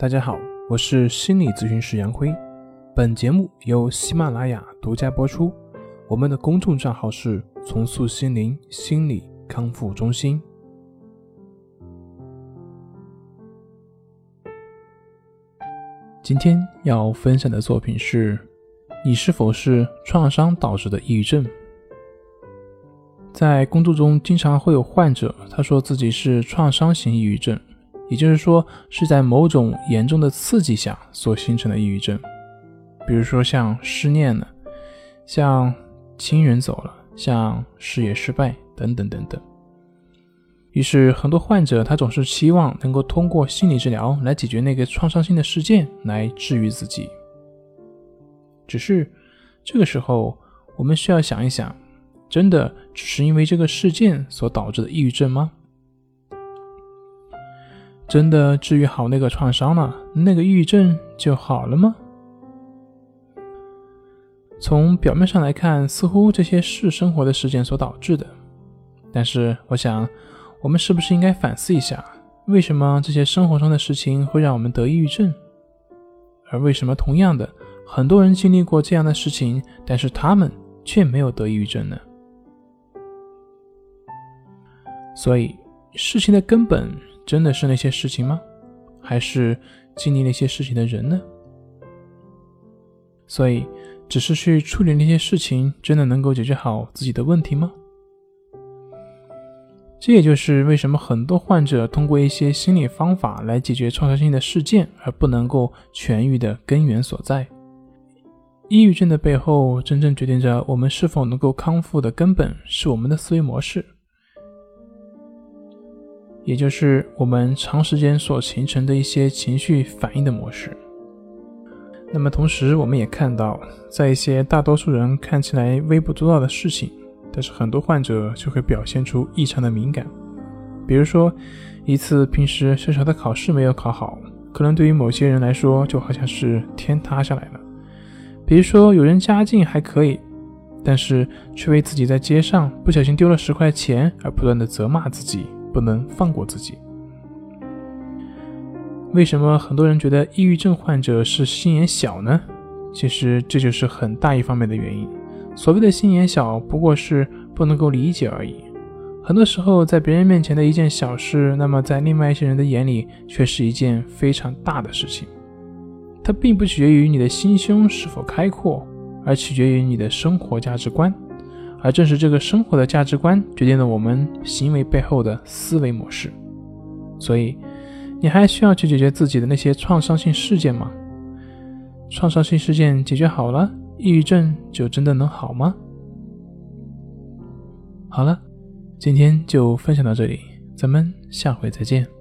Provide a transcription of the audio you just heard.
大家好，我是心理咨询师杨辉。本节目由喜马拉雅独家播出。我们的公众账号是“重塑心灵心理康复中心”。今天要分享的作品是：你是否是创伤导致的抑郁症？在工作中，经常会有患者他说自己是创伤型抑郁症。也就是说，是在某种严重的刺激下所形成的抑郁症，比如说像失恋了，像亲人走了，像事业失败等等等等。于是，很多患者他总是期望能够通过心理治疗来解决那个创伤性的事件，来治愈自己。只是这个时候，我们需要想一想，真的只是因为这个事件所导致的抑郁症吗？真的治愈好那个创伤了，那个抑郁症就好了吗？从表面上来看，似乎这些是生活的事件所导致的。但是，我想，我们是不是应该反思一下，为什么这些生活中的事情会让我们得抑郁症？而为什么同样的，很多人经历过这样的事情，但是他们却没有得抑郁症呢？所以，事情的根本。真的是那些事情吗？还是经历那些事情的人呢？所以，只是去处理那些事情，真的能够解决好自己的问题吗？这也就是为什么很多患者通过一些心理方法来解决创伤性的事件，而不能够痊愈的根源所在。抑郁症的背后，真正决定着我们是否能够康复的根本，是我们的思维模式。也就是我们长时间所形成的一些情绪反应的模式。那么同时，我们也看到，在一些大多数人看起来微不足道的事情，但是很多患者就会表现出异常的敏感。比如说，一次平时小小的考试没有考好，可能对于某些人来说就好像是天塌下来了。比如说，有人家境还可以，但是却为自己在街上不小心丢了十块钱而不断的责骂自己。不能放过自己。为什么很多人觉得抑郁症患者是心眼小呢？其实这就是很大一方面的原因。所谓的心眼小，不过是不能够理解而已。很多时候，在别人面前的一件小事，那么在另外一些人的眼里，却是一件非常大的事情。它并不取决于你的心胸是否开阔，而取决于你的生活价值观。而正是这个生活的价值观，决定了我们行为背后的思维模式。所以，你还需要去解决自己的那些创伤性事件吗？创伤性事件解决好了，抑郁症就真的能好吗？好了，今天就分享到这里，咱们下回再见。